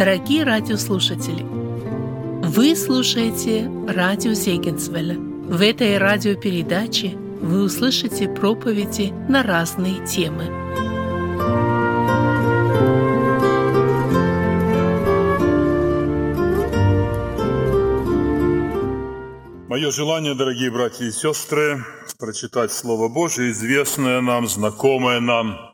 Дорогие радиослушатели, вы слушаете радио Зегенсвелля. В этой радиопередаче вы услышите проповеди на разные темы. Мое желание, дорогие братья и сестры, прочитать Слово Божие, известное нам, знакомое нам –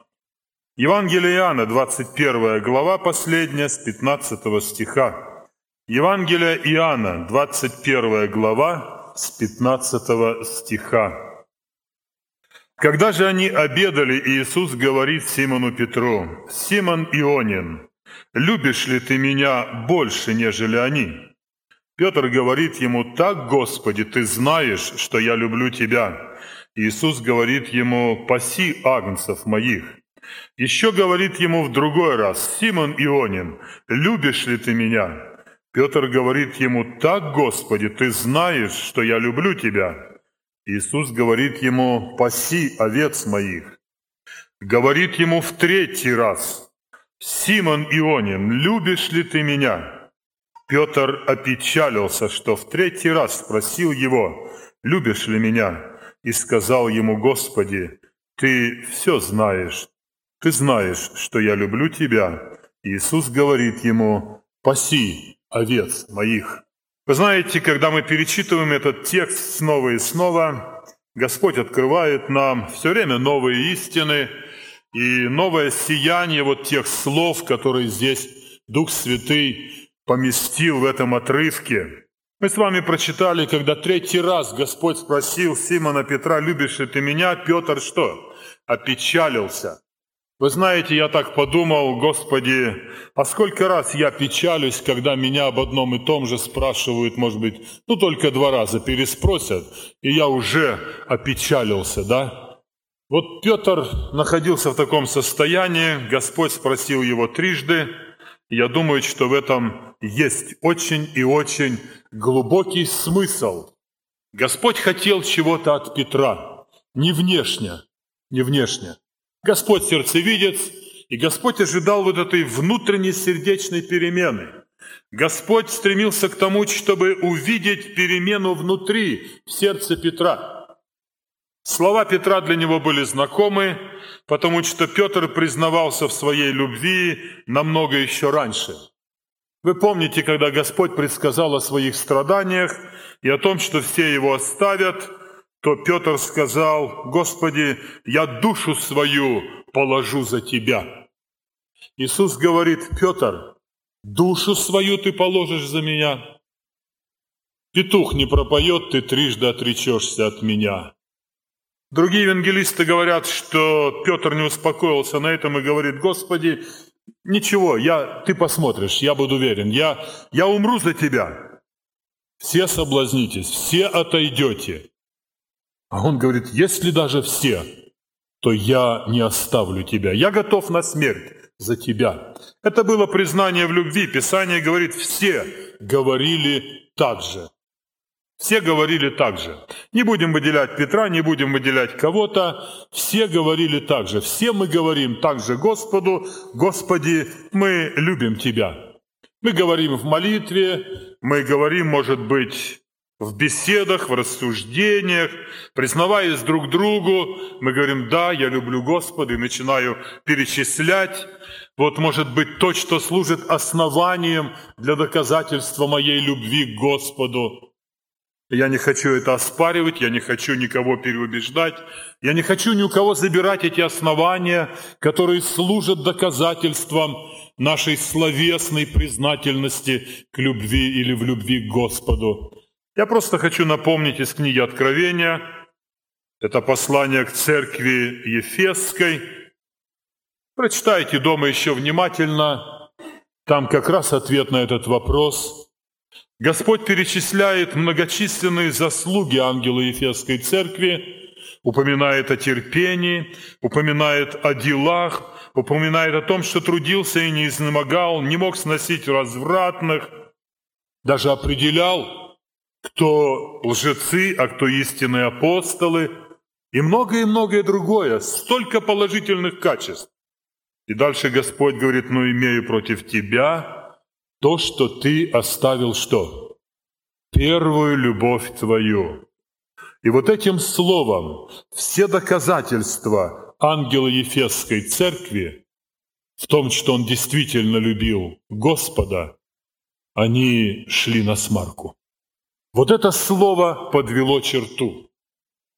Евангелие Иоанна, 21 глава, последняя, с 15 стиха. Евангелие Иоанна, 21 глава, с 15 стиха. Когда же они обедали, Иисус говорит Симону Петру, «Симон Ионин, любишь ли ты меня больше, нежели они?» Петр говорит ему, «Так, Господи, ты знаешь, что я люблю тебя». Иисус говорит ему, «Паси агнцев моих». Еще говорит ему в другой раз, «Симон Ионин, любишь ли ты меня?» Петр говорит ему, «Так, Господи, ты знаешь, что я люблю тебя». Иисус говорит ему, «Паси овец моих». Говорит ему в третий раз, «Симон Ионин, любишь ли ты меня?» Петр опечалился, что в третий раз спросил его, «Любишь ли меня?» И сказал ему, «Господи, ты все знаешь, ты знаешь, что я люблю тебя. Иисус говорит ему, паси овец моих. Вы знаете, когда мы перечитываем этот текст снова и снова, Господь открывает нам все время новые истины и новое сияние вот тех слов, которые здесь Дух Святый поместил в этом отрывке. Мы с вами прочитали, когда третий раз Господь спросил Симона Петра, любишь ли ты меня? Петр что? Опечалился. Вы знаете, я так подумал, Господи, а сколько раз я печалюсь, когда меня об одном и том же спрашивают, может быть, ну только два раза переспросят, и я уже опечалился, да? Вот Петр находился в таком состоянии, Господь спросил его трижды, я думаю, что в этом есть очень и очень глубокий смысл. Господь хотел чего-то от Петра, не внешне, не внешне, Господь сердцевидец, и Господь ожидал вот этой внутренней сердечной перемены. Господь стремился к тому, чтобы увидеть перемену внутри, в сердце Петра. Слова Петра для него были знакомы, потому что Петр признавался в своей любви намного еще раньше. Вы помните, когда Господь предсказал о своих страданиях и о том, что все его оставят – то Петр сказал, «Господи, я душу свою положу за Тебя». Иисус говорит, «Петр, душу свою ты положишь за меня? Петух не пропоет, ты трижды отречешься от меня». Другие евангелисты говорят, что Петр не успокоился на этом и говорит, «Господи, ничего, я, ты посмотришь, я буду верен, я, я умру за тебя». Все соблазнитесь, все отойдете. А он говорит, если даже все, то я не оставлю тебя. Я готов на смерть за тебя. Это было признание в любви. Писание говорит, все говорили так же. Все говорили так же. Не будем выделять Петра, не будем выделять кого-то. Все говорили так же. Все мы говорим так же Господу, Господи, мы любим Тебя. Мы говорим в молитве, мы говорим, может быть, в беседах, в рассуждениях, признаваясь друг другу, мы говорим, да, я люблю Господа, и начинаю перечислять. Вот может быть то, что служит основанием для доказательства моей любви к Господу. Я не хочу это оспаривать, я не хочу никого переубеждать, я не хочу ни у кого забирать эти основания, которые служат доказательством нашей словесной признательности к любви или в любви к Господу. Я просто хочу напомнить из книги Откровения, это послание к церкви Ефесской. Прочитайте дома еще внимательно, там как раз ответ на этот вопрос. Господь перечисляет многочисленные заслуги ангела Ефесской церкви, упоминает о терпении, упоминает о делах, упоминает о том, что трудился и не изнемогал, не мог сносить развратных, даже определял, кто лжецы, а кто истинные апостолы, и многое-многое другое, столько положительных качеств. И дальше Господь говорит, ну имею против тебя то, что ты оставил что? Первую любовь твою. И вот этим словом все доказательства ангела Ефесской церкви в том, что он действительно любил Господа, они шли на смарку. Вот это слово подвело черту.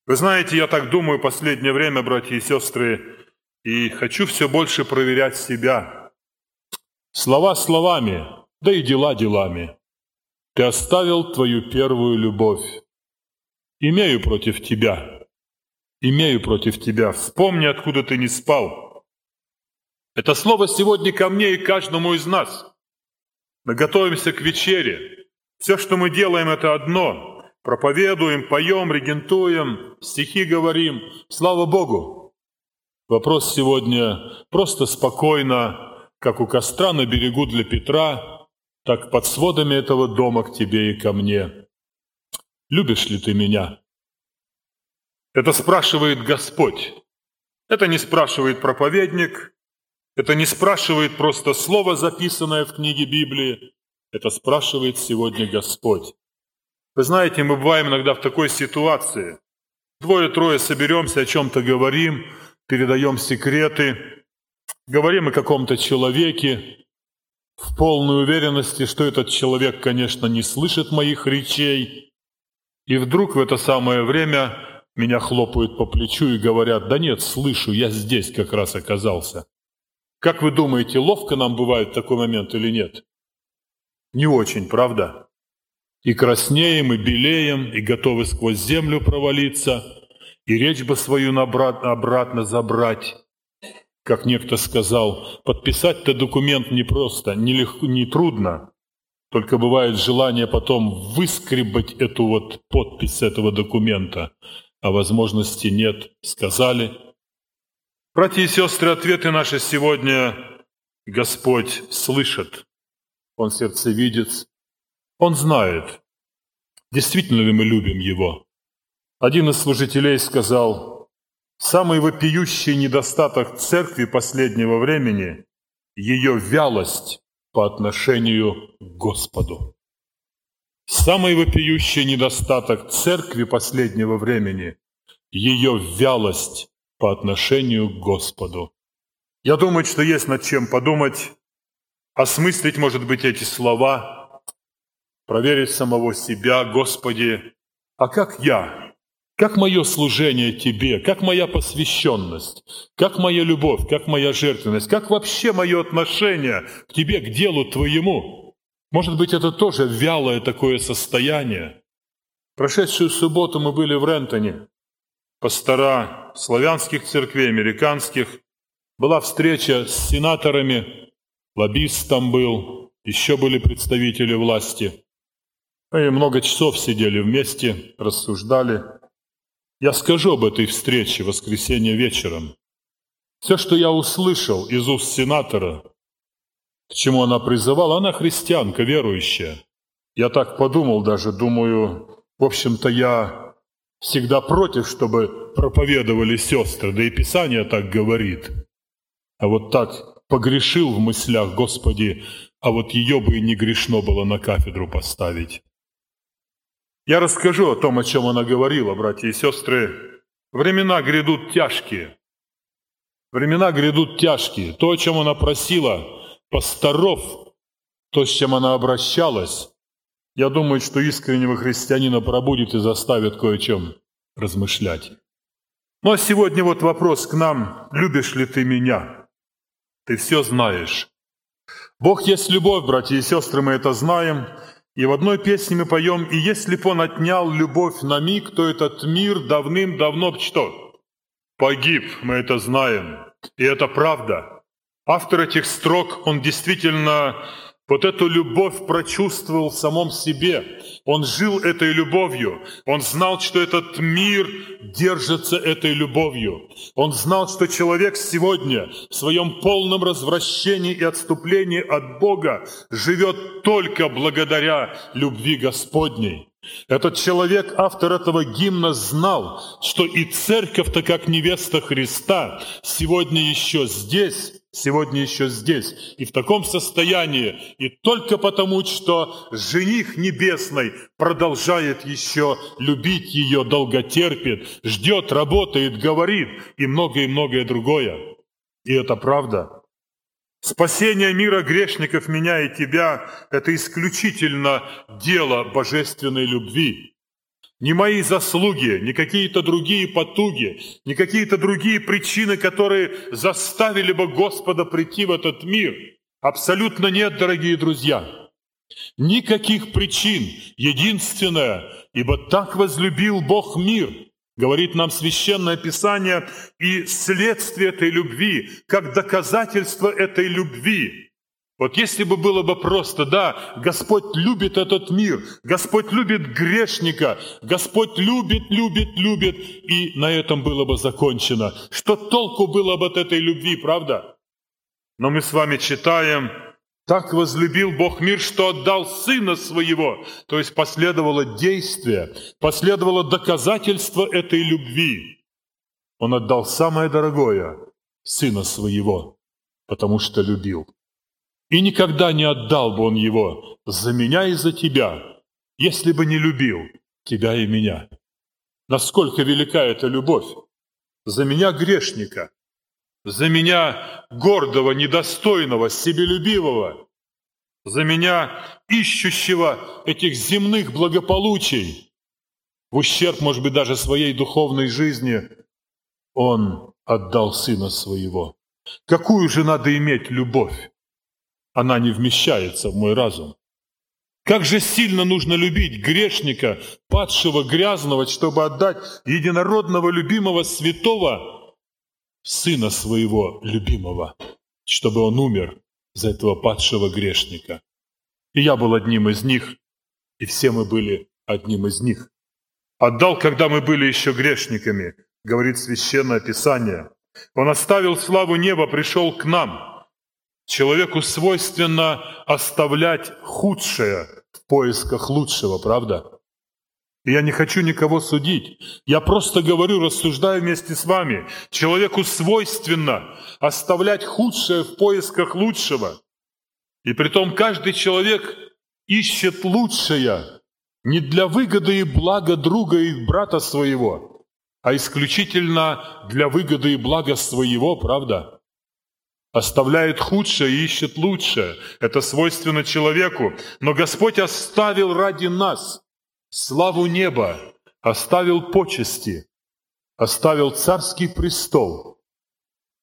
Вы знаете, я так думаю последнее время, братья и сестры, и хочу все больше проверять себя. Слова словами, да и дела делами. Ты оставил твою первую любовь. Имею против тебя. Имею против тебя. Вспомни, откуда ты не спал. Это слово сегодня ко мне и каждому из нас. Мы готовимся к вечере. Все, что мы делаем, это одно – проповедуем, поем, регентуем, стихи говорим. Слава Богу! Вопрос сегодня просто спокойно, как у костра на берегу для Петра, так под сводами этого дома к тебе и ко мне. Любишь ли ты меня? Это спрашивает Господь. Это не спрашивает проповедник, это не спрашивает просто слово, записанное в книге Библии, это спрашивает сегодня Господь. Вы знаете, мы бываем иногда в такой ситуации. Двое-трое соберемся, о чем-то говорим, передаем секреты, говорим о каком-то человеке, в полной уверенности, что этот человек, конечно, не слышит моих речей. И вдруг в это самое время меня хлопают по плечу и говорят, да нет, слышу, я здесь как раз оказался. Как вы думаете, ловко нам бывает такой момент или нет? Не очень, правда? И краснеем, и белеем, и готовы сквозь землю провалиться, и речь бы свою обратно, обратно забрать. Как некто сказал, подписать-то документ не просто, не, легко, не трудно, только бывает желание потом выскребать эту вот подпись этого документа, а возможности нет, сказали. Братья и сестры, ответы наши сегодня Господь слышит. Он сердцевидец, он знает, действительно ли мы любим Его. Один из служителей сказал, самый вопиющий недостаток церкви последнего времени – ее вялость по отношению к Господу. Самый вопиющий недостаток церкви последнего времени – ее вялость по отношению к Господу. Я думаю, что есть над чем подумать, осмыслить, может быть, эти слова – проверить самого себя, Господи, а как я? Как мое служение Тебе? Как моя посвященность? Как моя любовь? Как моя жертвенность? Как вообще мое отношение к Тебе, к делу Твоему? Может быть, это тоже вялое такое состояние? Прошедшую субботу мы были в Рентоне. Пастора славянских церквей, американских. Была встреча с сенаторами, лоббист там был, еще были представители власти. Мы много часов сидели вместе, рассуждали. Я скажу об этой встрече в воскресенье вечером. Все, что я услышал из уст сенатора, к чему она призывала, она христианка, верующая. Я так подумал даже, думаю, в общем-то, я всегда против, чтобы проповедовали сестры, да и Писание так говорит. А вот так погрешил в мыслях, Господи, а вот ее бы и не грешно было на кафедру поставить. Я расскажу о том, о чем она говорила, братья и сестры. Времена грядут тяжкие. Времена грядут тяжкие. То, о чем она просила пасторов, то, с чем она обращалась, я думаю, что искреннего христианина пробудит и заставит кое о чем размышлять. Ну а сегодня вот вопрос к нам. Любишь ли ты меня? Ты все знаешь. Бог есть любовь, братья и сестры, мы это знаем. И в одной песне мы поем, «И если б он отнял любовь на миг, то этот мир давным-давно б что? Погиб, мы это знаем. И это правда. Автор этих строк, он действительно вот эту любовь прочувствовал в самом себе. Он жил этой любовью. Он знал, что этот мир держится этой любовью. Он знал, что человек сегодня в своем полном развращении и отступлении от Бога живет только благодаря любви Господней. Этот человек, автор этого гимна, знал, что и церковь-то как невеста Христа сегодня еще здесь, сегодня еще здесь и в таком состоянии, и только потому, что жених небесный продолжает еще любить ее, долготерпит, ждет, работает, говорит и многое-многое другое. И это правда. Спасение мира грешников, меня и тебя, это исключительно дело божественной любви. Не мои заслуги, не какие-то другие потуги, не какие-то другие причины, которые заставили бы Господа прийти в этот мир. Абсолютно нет, дорогие друзья. Никаких причин. Единственное, ибо так возлюбил Бог мир – говорит нам Священное Писание, и следствие этой любви, как доказательство этой любви. Вот если бы было бы просто, да, Господь любит этот мир, Господь любит грешника, Господь любит, любит, любит, и на этом было бы закончено. Что толку было бы от этой любви, правда? Но мы с вами читаем, так возлюбил Бог мир, что отдал Сына Своего. То есть последовало действие, последовало доказательство этой любви. Он отдал самое дорогое – Сына Своего, потому что любил. И никогда не отдал бы Он Его за меня и за тебя, если бы не любил тебя и меня. Насколько велика эта любовь! За меня грешника – за меня гордого, недостойного, себелюбивого, за меня ищущего этих земных благополучий, в ущерб, может быть, даже своей духовной жизни, Он отдал Сына Своего. Какую же надо иметь любовь? Она не вмещается в мой разум. Как же сильно нужно любить грешника, падшего, грязного, чтобы отдать единородного, любимого, святого – Сына Своего любимого, чтобы Он умер за этого падшего грешника. И я был одним из них, и все мы были одним из них. Отдал, когда мы были еще грешниками, говорит Священное Писание. Он оставил славу неба, пришел к нам. Человеку свойственно оставлять худшее в поисках лучшего, правда? Я не хочу никого судить. Я просто говорю, рассуждаю вместе с вами. Человеку свойственно оставлять худшее в поисках лучшего. И притом каждый человек ищет лучшее не для выгоды и блага друга и брата своего, а исключительно для выгоды и блага своего, правда? Оставляет худшее и ищет лучшее. Это свойственно человеку. Но Господь оставил ради нас – славу неба, оставил почести, оставил царский престол,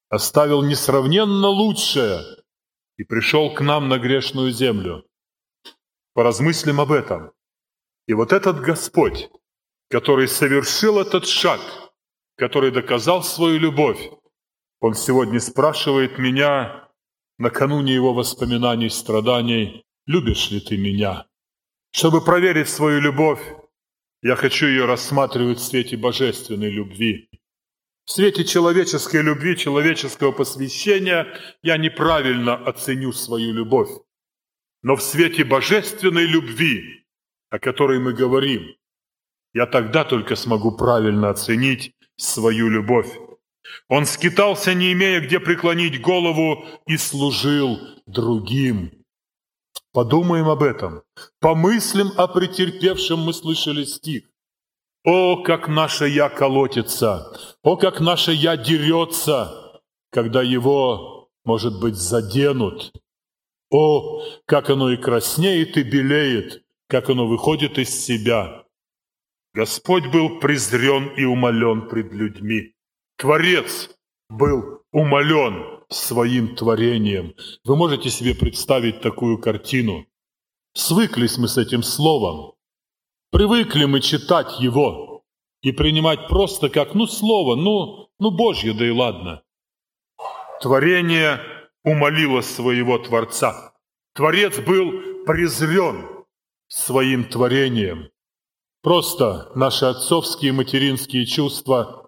оставил несравненно лучшее и пришел к нам на грешную землю. Поразмыслим об этом. И вот этот Господь, который совершил этот шаг, который доказал свою любовь, Он сегодня спрашивает меня накануне Его воспоминаний, страданий, «Любишь ли ты меня?» Чтобы проверить свою любовь, я хочу ее рассматривать в свете божественной любви. В свете человеческой любви, человеческого посвящения я неправильно оценю свою любовь. Но в свете божественной любви, о которой мы говорим, я тогда только смогу правильно оценить свою любовь. Он скитался, не имея где преклонить голову, и служил другим. Подумаем об этом. Помыслим о претерпевшем, мы слышали стих. О, как наше «я» колотится! О, как наше «я» дерется, когда его, может быть, заденут! О, как оно и краснеет, и белеет, как оно выходит из себя! Господь был презрен и умолен пред людьми. Творец был умолен своим творением. Вы можете себе представить такую картину? Свыклись мы с этим словом. Привыкли мы читать его и принимать просто как, ну, слово, ну, ну, Божье, да и ладно. Творение умолило своего Творца. Творец был презрен своим творением. Просто наши отцовские и материнские чувства,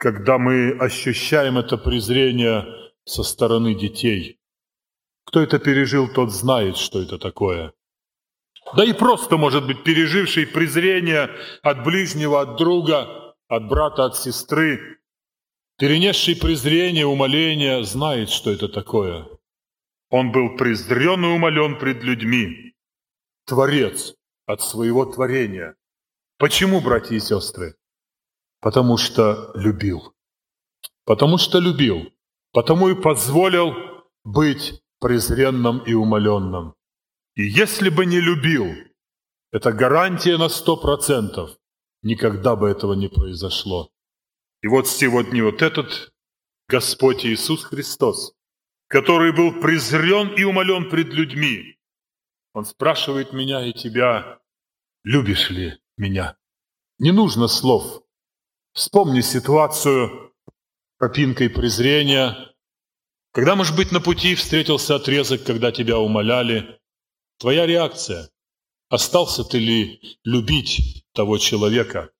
когда мы ощущаем это презрение со стороны детей. Кто это пережил, тот знает, что это такое. Да и просто, может быть, переживший презрение от ближнего, от друга, от брата, от сестры. перенесший презрение, умоление, знает, что это такое. Он был презрен и умолен пред людьми. Творец от своего творения. Почему, братья и сестры? Потому что любил. Потому что любил. Потому и позволил быть презренным и умоленным. И если бы не любил, это гарантия на сто процентов, никогда бы этого не произошло. И вот сегодня вот этот Господь Иисус Христос, который был презрен и умолен пред людьми, Он спрашивает меня и тебя, любишь ли меня? Не нужно слов. Вспомни ситуацию попинкой презрения, когда, может быть, на пути встретился отрезок, когда тебя умоляли, твоя реакция – остался ты ли любить того человека?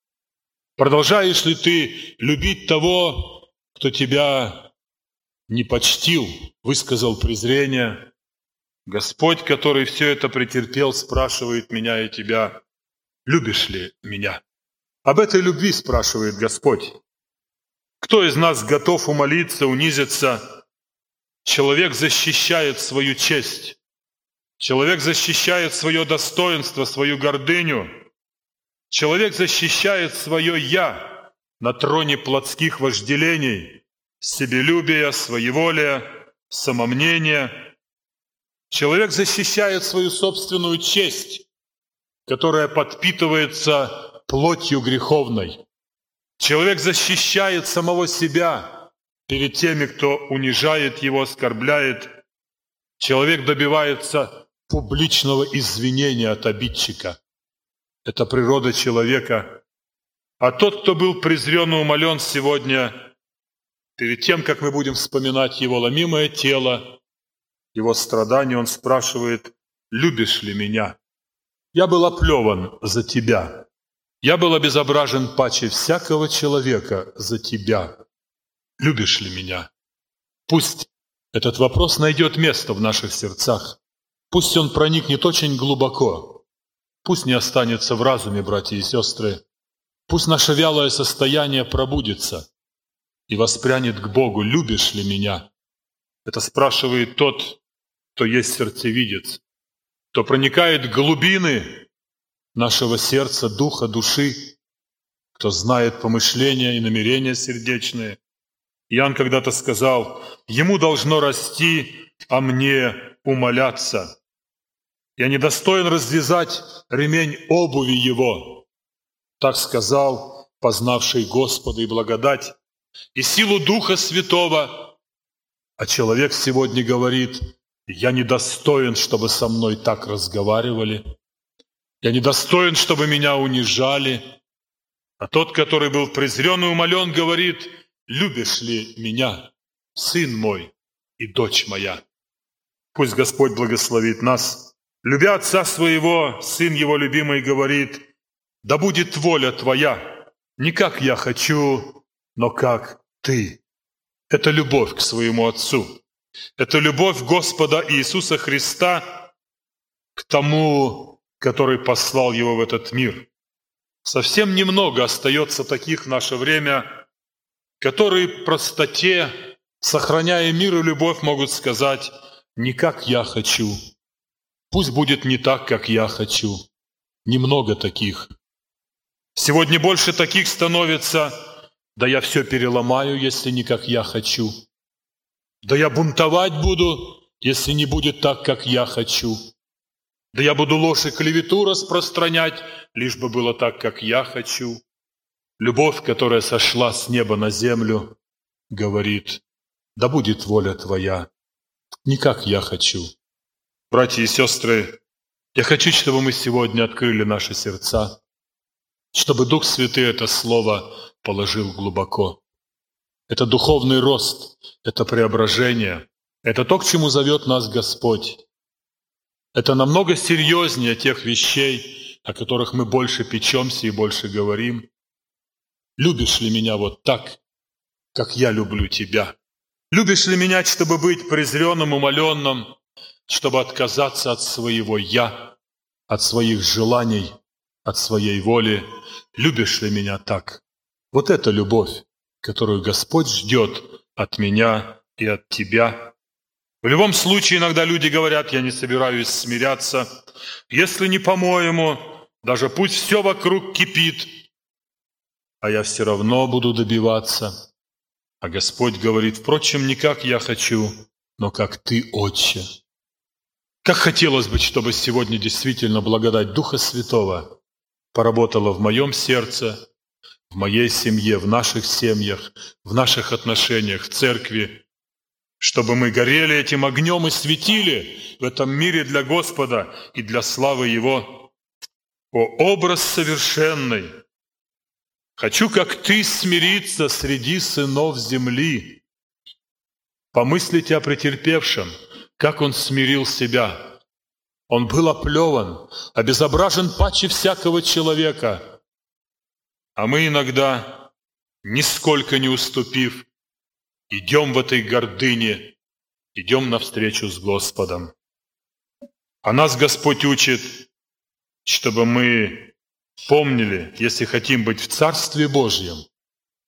Продолжаешь ли ты любить того, кто тебя не почтил, высказал презрение? Господь, который все это претерпел, спрашивает меня и тебя, любишь ли меня? Об этой любви спрашивает Господь. Кто из нас готов умолиться, унизиться, Человек защищает свою честь. Человек защищает свое достоинство, свою гордыню. Человек защищает свое «я» на троне плотских вожделений, себелюбия, своеволия, самомнения. Человек защищает свою собственную честь, которая подпитывается плотью греховной. Человек защищает самого себя – перед теми, кто унижает его, оскорбляет. Человек добивается публичного извинения от обидчика. Это природа человека. А тот, кто был презрен и умолен сегодня, перед тем, как мы будем вспоминать его ломимое тело, его страдания, он спрашивает, «Любишь ли меня?» «Я был оплеван за тебя. Я был обезображен паче всякого человека за тебя любишь ли меня? Пусть этот вопрос найдет место в наших сердцах. Пусть он проникнет очень глубоко. Пусть не останется в разуме, братья и сестры. Пусть наше вялое состояние пробудится и воспрянет к Богу. Любишь ли меня? Это спрашивает тот, кто есть сердцевидец, кто проникает глубины нашего сердца, духа, души, кто знает помышления и намерения сердечные – Иоанн когда-то сказал, «Ему должно расти, а мне умоляться. Я недостоин развязать ремень обуви его». Так сказал познавший Господа и благодать, и силу Духа Святого. А человек сегодня говорит, «Я недостоин, чтобы со мной так разговаривали. Я недостоин, чтобы меня унижали». А тот, который был презрен и умолен, говорит – любишь ли меня, сын мой и дочь моя? Пусть Господь благословит нас. Любя отца своего, сын его любимый говорит, да будет воля твоя, не как я хочу, но как ты. Это любовь к своему отцу. Это любовь Господа Иисуса Христа к тому, который послал его в этот мир. Совсем немного остается таких в наше время – которые в простоте, сохраняя мир и любовь, могут сказать «не как я хочу». Пусть будет не так, как я хочу. Немного таких. Сегодня больше таких становится «да я все переломаю, если не как я хочу». «Да я бунтовать буду, если не будет так, как я хочу». «Да я буду ложь и клевету распространять, лишь бы было так, как я хочу». Любовь, которая сошла с неба на землю, говорит, да будет воля Твоя, не как я хочу. Братья и сестры, я хочу, чтобы мы сегодня открыли наши сердца, чтобы Дух Святый это Слово положил глубоко. Это духовный рост, это преображение, это то, к чему зовет нас Господь. Это намного серьезнее тех вещей, о которых мы больше печемся и больше говорим. Любишь ли меня вот так, как я люблю тебя? Любишь ли меня, чтобы быть презренным, умоленным, чтобы отказаться от своего «я», от своих желаний, от своей воли? Любишь ли меня так? Вот это любовь. которую Господь ждет от меня и от тебя. В любом случае, иногда люди говорят, я не собираюсь смиряться. Если не по-моему, даже пусть все вокруг кипит, а я все равно буду добиваться. А Господь говорит, впрочем, не как я хочу, но как ты, Отче. Как хотелось бы, чтобы сегодня действительно благодать Духа Святого поработала в моем сердце, в моей семье, в наших семьях, в наших отношениях, в церкви, чтобы мы горели этим огнем и светили в этом мире для Господа и для славы Его. О, образ совершенный! Хочу, как ты, смириться среди сынов земли. Помыслите о претерпевшем, как он смирил себя. Он был оплеван, обезображен паче всякого человека. А мы иногда, нисколько не уступив, идем в этой гордыне, идем навстречу с Господом. А нас Господь учит, чтобы мы Помнили, если хотим быть в Царстве Божьем,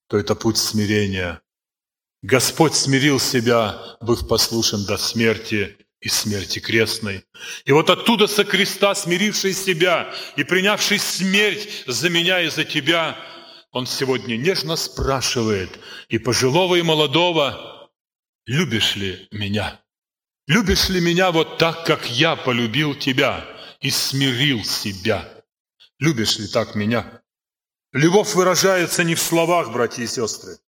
то это путь смирения. Господь смирил себя, быв послушен до смерти и смерти крестной. И вот оттуда со креста, смиривший себя и принявший смерть за меня и за тебя, Он сегодня нежно спрашивает и пожилого, и молодого, любишь ли меня? Любишь ли меня вот так, как я полюбил тебя и смирил себя? Любишь ли так меня? Любовь выражается не в словах, братья и сестры.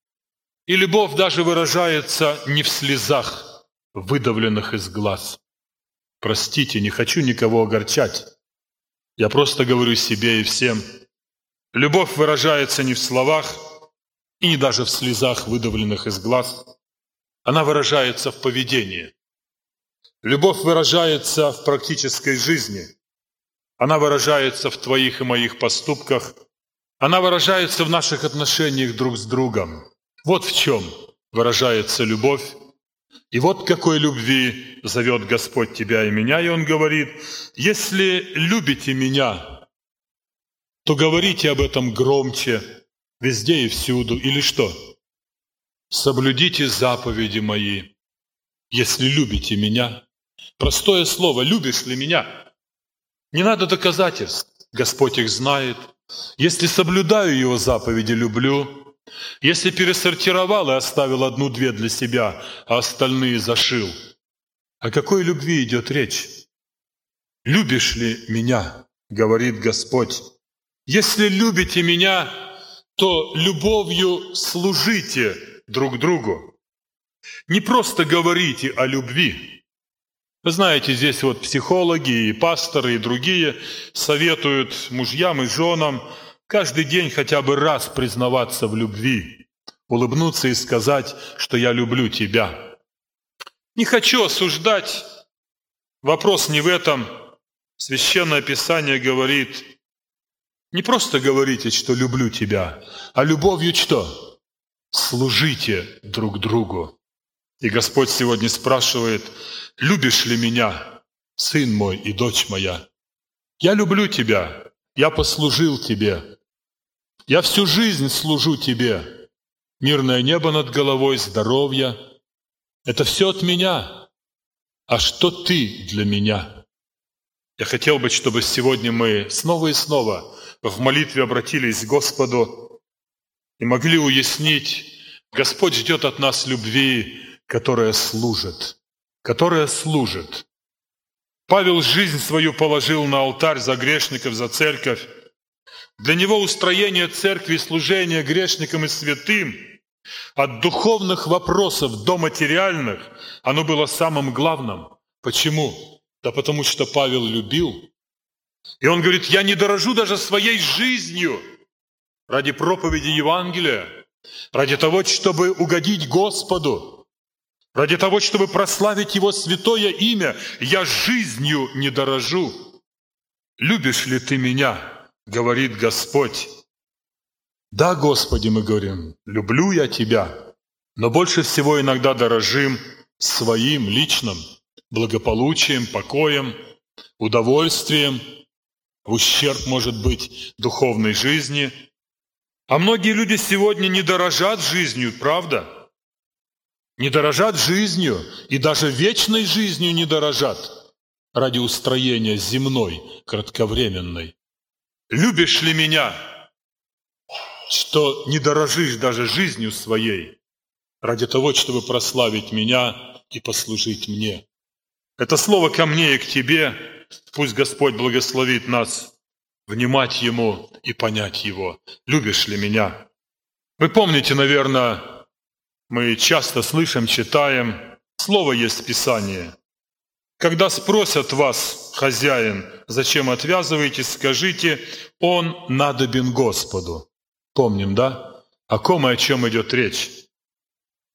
И любовь даже выражается не в слезах, выдавленных из глаз. Простите, не хочу никого огорчать. Я просто говорю себе и всем. Любовь выражается не в словах и не даже в слезах, выдавленных из глаз. Она выражается в поведении. Любовь выражается в практической жизни – она выражается в твоих и моих поступках. Она выражается в наших отношениях друг с другом. Вот в чем выражается любовь. И вот какой любви зовет Господь тебя и меня. И Он говорит, если любите меня, то говорите об этом громче, везде и всюду. Или что? Соблюдите заповеди мои, если любите меня. Простое слово «любишь ли меня?» Не надо доказательств, Господь их знает. Если соблюдаю Его заповеди, люблю. Если пересортировал и оставил одну-две для себя, а остальные зашил. О какой любви идет речь? «Любишь ли меня?» — говорит Господь. «Если любите меня, то любовью служите друг другу. Не просто говорите о любви, вы знаете, здесь вот психологи и пасторы и другие советуют мужьям и женам каждый день хотя бы раз признаваться в любви, улыбнуться и сказать, что я люблю тебя. Не хочу осуждать. Вопрос не в этом. Священное Писание говорит, не просто говорите, что люблю тебя, а любовью что? Служите друг другу. И Господь сегодня спрашивает, любишь ли меня, сын мой и дочь моя? Я люблю тебя, я послужил тебе. Я всю жизнь служу тебе. Мирное небо над головой, здоровье. Это все от меня. А что ты для меня? Я хотел бы, чтобы сегодня мы снова и снова в молитве обратились к Господу и могли уяснить, Господь ждет от нас любви, которая служит которая служит. Павел жизнь свою положил на алтарь за грешников, за церковь. Для него устроение церкви и служение грешникам и святым от духовных вопросов до материальных, оно было самым главным. Почему? Да потому что Павел любил. И он говорит, я не дорожу даже своей жизнью ради проповеди Евангелия, ради того, чтобы угодить Господу. Ради того, чтобы прославить Его святое имя, я жизнью не дорожу. Любишь ли ты меня, говорит Господь. Да, Господи, мы говорим, люблю я Тебя, но больше всего иногда дорожим своим личным благополучием, покоем, удовольствием, ущерб, может быть, духовной жизни. А многие люди сегодня не дорожат жизнью, правда? Не дорожат жизнью и даже вечной жизнью не дорожат ради устроения земной, кратковременной. Любишь ли меня, что не дорожишь даже жизнью своей ради того, чтобы прославить меня и послужить мне? Это слово ко мне и к тебе. Пусть Господь благословит нас внимать Ему и понять Его. Любишь ли меня? Вы помните, наверное, мы часто слышим, читаем, слово есть в Писании. Когда спросят вас, хозяин, зачем отвязываетесь, скажите, он надобен Господу. Помним, да? О ком и о чем идет речь?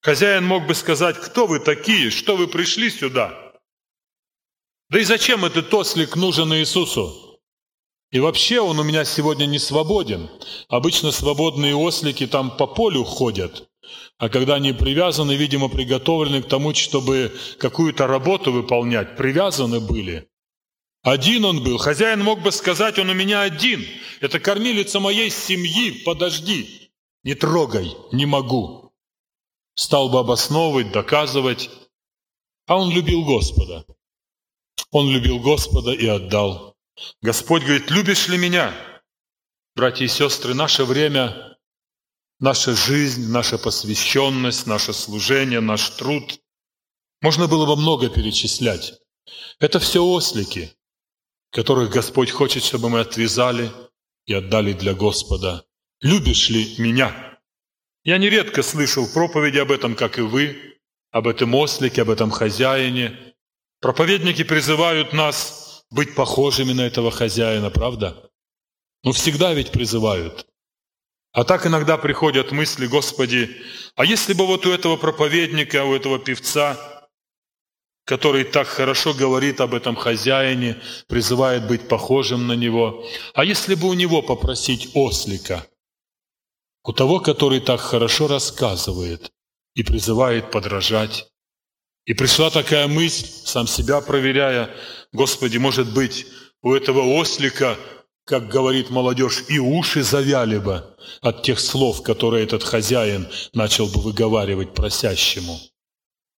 Хозяин мог бы сказать, кто вы такие, что вы пришли сюда? Да и зачем этот ослик нужен Иисусу? И вообще он у меня сегодня не свободен. Обычно свободные ослики там по полю ходят. А когда они привязаны, видимо, приготовлены к тому, чтобы какую-то работу выполнять, привязаны были. Один он был. Хозяин мог бы сказать, он у меня один. Это кормилица моей семьи, подожди. Не трогай, не могу. Стал бы обосновывать, доказывать. А он любил Господа. Он любил Господа и отдал. Господь говорит, любишь ли меня? Братья и сестры, наше время наша жизнь, наша посвященность, наше служение, наш труд. Можно было бы много перечислять. Это все ослики, которых Господь хочет, чтобы мы отвязали и отдали для Господа. Любишь ли меня? Я нередко слышал проповеди об этом, как и вы, об этом ослике, об этом хозяине. Проповедники призывают нас быть похожими на этого хозяина, правда? Ну, всегда ведь призывают. А так иногда приходят мысли, Господи, а если бы вот у этого проповедника, у этого певца, который так хорошо говорит об этом хозяине, призывает быть похожим на него, а если бы у него попросить ослика, у того, который так хорошо рассказывает и призывает подражать, и пришла такая мысль, сам себя проверяя, Господи, может быть, у этого ослика как говорит молодежь, и уши завяли бы от тех слов, которые этот хозяин начал бы выговаривать просящему.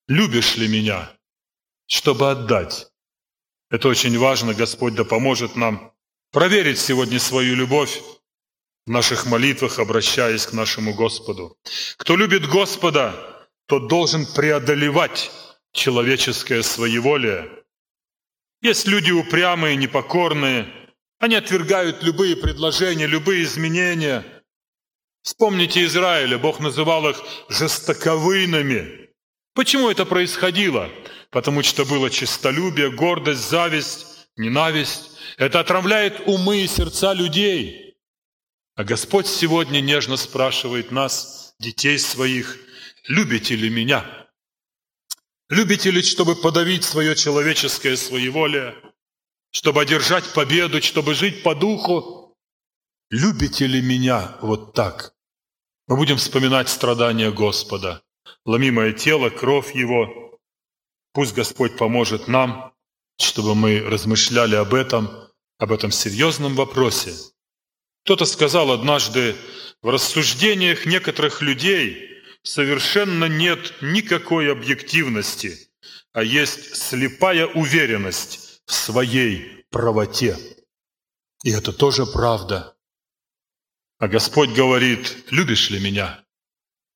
«Любишь ли меня?» Чтобы отдать. Это очень важно, Господь да поможет нам проверить сегодня свою любовь в наших молитвах, обращаясь к нашему Господу. Кто любит Господа, тот должен преодолевать человеческое своеволие. Есть люди упрямые, непокорные – они отвергают любые предложения, любые изменения. Вспомните Израиля, Бог называл их жестоковыйными. Почему это происходило? Потому что было честолюбие, гордость, зависть, ненависть. Это отравляет умы и сердца людей. А Господь сегодня нежно спрашивает нас, детей своих, любите ли меня? Любите ли, чтобы подавить свое человеческое своеволие? чтобы одержать победу, чтобы жить по духу. Любите ли меня вот так? Мы будем вспоминать страдания Господа, ломимое тело, кровь Его. Пусть Господь поможет нам, чтобы мы размышляли об этом, об этом серьезном вопросе. Кто-то сказал однажды, в рассуждениях некоторых людей совершенно нет никакой объективности, а есть слепая уверенность, в своей правоте. И это тоже правда. А Господь говорит, любишь ли меня?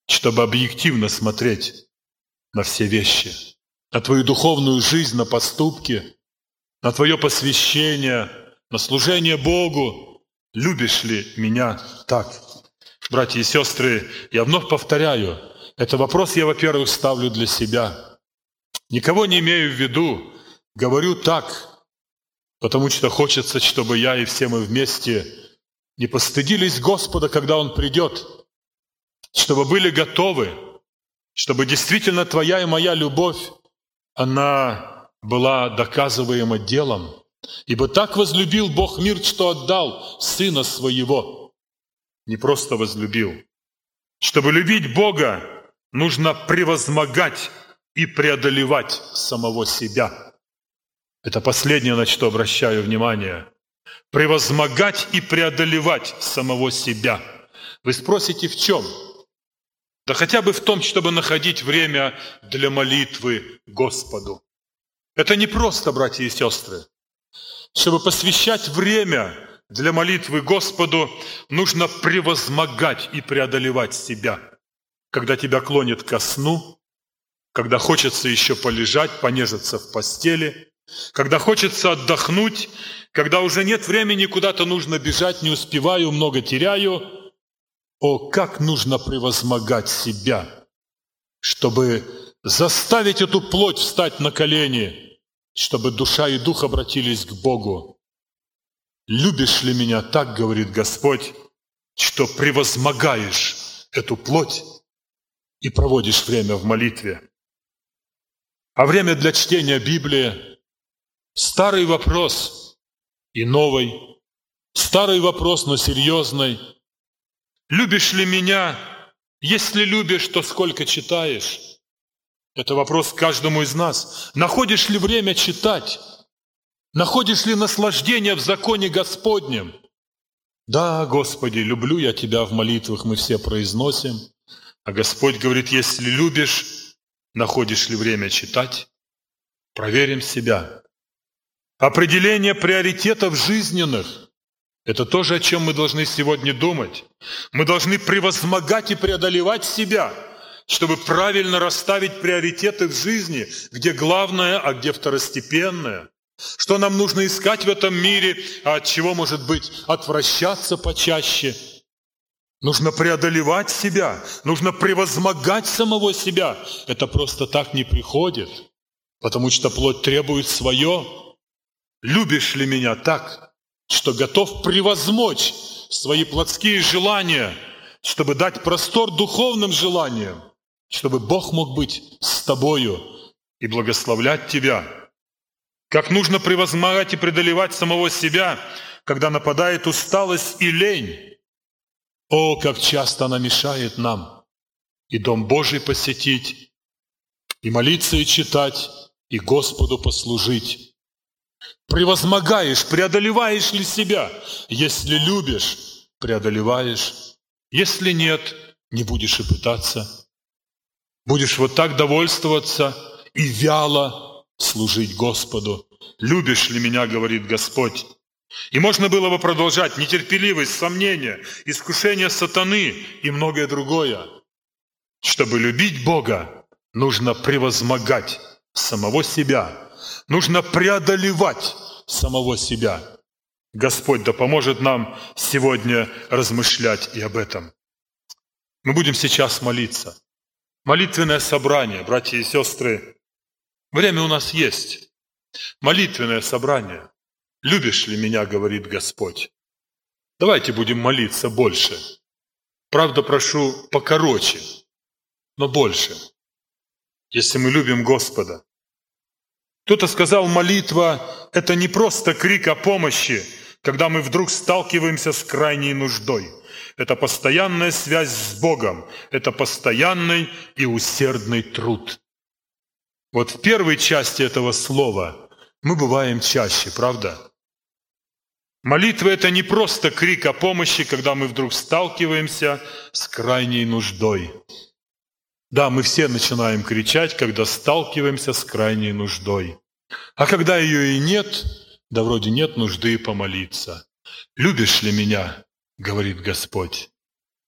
Чтобы объективно смотреть на все вещи, на твою духовную жизнь, на поступки, на твое посвящение, на служение Богу. Любишь ли меня так? Братья и сестры, я вновь повторяю, это вопрос я, во-первых, ставлю для себя. Никого не имею в виду, Говорю так, потому что хочется, чтобы я и все мы вместе не постыдились Господа, когда Он придет, чтобы были готовы, чтобы действительно Твоя и моя любовь, она была доказываема делом. Ибо так возлюбил Бог мир, что отдал Сына Своего. Не просто возлюбил. Чтобы любить Бога, нужно превозмогать и преодолевать самого себя. Это последнее, на что обращаю внимание. Превозмогать и преодолевать самого себя. Вы спросите, в чем? Да хотя бы в том, чтобы находить время для молитвы Господу. Это не просто, братья и сестры. Чтобы посвящать время для молитвы Господу, нужно превозмогать и преодолевать себя. Когда тебя клонит ко сну, когда хочется еще полежать, понежиться в постели, когда хочется отдохнуть, когда уже нет времени, куда-то нужно бежать, не успеваю, много теряю. О, как нужно превозмогать себя, чтобы заставить эту плоть встать на колени, чтобы душа и дух обратились к Богу. «Любишь ли меня так, — говорит Господь, — что превозмогаешь эту плоть и проводишь время в молитве?» А время для чтения Библии – старый вопрос и новый. Старый вопрос, но серьезный. Любишь ли меня? Если любишь, то сколько читаешь? Это вопрос каждому из нас. Находишь ли время читать? Находишь ли наслаждение в законе Господнем? Да, Господи, люблю я Тебя в молитвах, мы все произносим. А Господь говорит, если любишь, Находишь ли время читать? Проверим себя. Определение приоритетов жизненных – это тоже, о чем мы должны сегодня думать. Мы должны превозмогать и преодолевать себя, чтобы правильно расставить приоритеты в жизни, где главное, а где второстепенное. Что нам нужно искать в этом мире, а от чего, может быть, отвращаться почаще – Нужно преодолевать себя, нужно превозмогать самого себя. Это просто так не приходит, потому что плоть требует свое. Любишь ли меня так, что готов превозмочь свои плотские желания, чтобы дать простор духовным желаниям, чтобы Бог мог быть с тобою и благословлять тебя? Как нужно превозмогать и преодолевать самого себя, когда нападает усталость и лень, о, как часто она мешает нам и Дом Божий посетить, и молиться, и читать, и Господу послужить. Превозмогаешь, преодолеваешь ли себя? Если любишь, преодолеваешь. Если нет, не будешь и пытаться. Будешь вот так довольствоваться и вяло служить Господу. Любишь ли меня, говорит Господь? И можно было бы продолжать нетерпеливость, сомнения, искушение сатаны и многое другое. Чтобы любить Бога, нужно превозмогать самого себя, нужно преодолевать самого себя. Господь да поможет нам сегодня размышлять и об этом. Мы будем сейчас молиться. Молитвенное собрание, братья и сестры. Время у нас есть. Молитвенное собрание – Любишь ли меня, говорит Господь? Давайте будем молиться больше. Правда, прошу покороче, но больше, если мы любим Господа. Кто-то сказал, молитва – это не просто крик о помощи, когда мы вдруг сталкиваемся с крайней нуждой. Это постоянная связь с Богом, это постоянный и усердный труд. Вот в первой части этого слова мы бываем чаще, правда? Молитва – это не просто крик о помощи, когда мы вдруг сталкиваемся с крайней нуждой. Да, мы все начинаем кричать, когда сталкиваемся с крайней нуждой. А когда ее и нет, да вроде нет нужды помолиться. «Любишь ли меня?» – говорит Господь.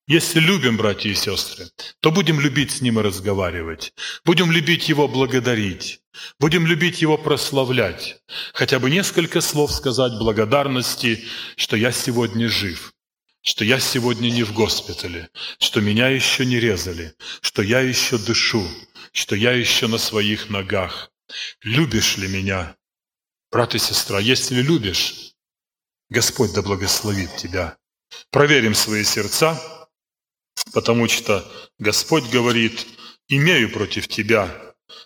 Если любим, братья и сестры, то будем любить с Ним и разговаривать. Будем любить Его благодарить. Будем любить Его прославлять. Хотя бы несколько слов сказать благодарности, что я сегодня жив, что я сегодня не в госпитале, что меня еще не резали, что я еще дышу, что я еще на своих ногах. Любишь ли меня? Брат и сестра, если любишь, Господь да благословит тебя. Проверим свои сердца, потому что Господь говорит, имею против тебя.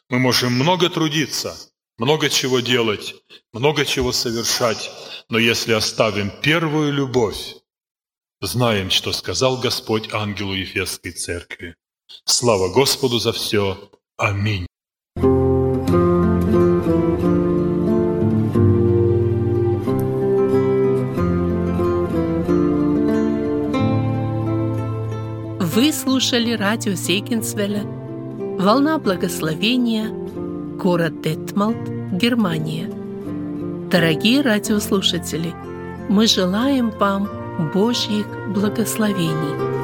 Мы можем много трудиться, много чего делать, много чего совершать, но если оставим первую любовь, знаем, что сказал Господь ангелу Ефесской церкви. Слава Господу за все. Аминь. Вы слушали радио Зейгенсвелля «Волна благословения», город Детмалт, Германия. Дорогие радиослушатели, мы желаем вам Божьих благословений –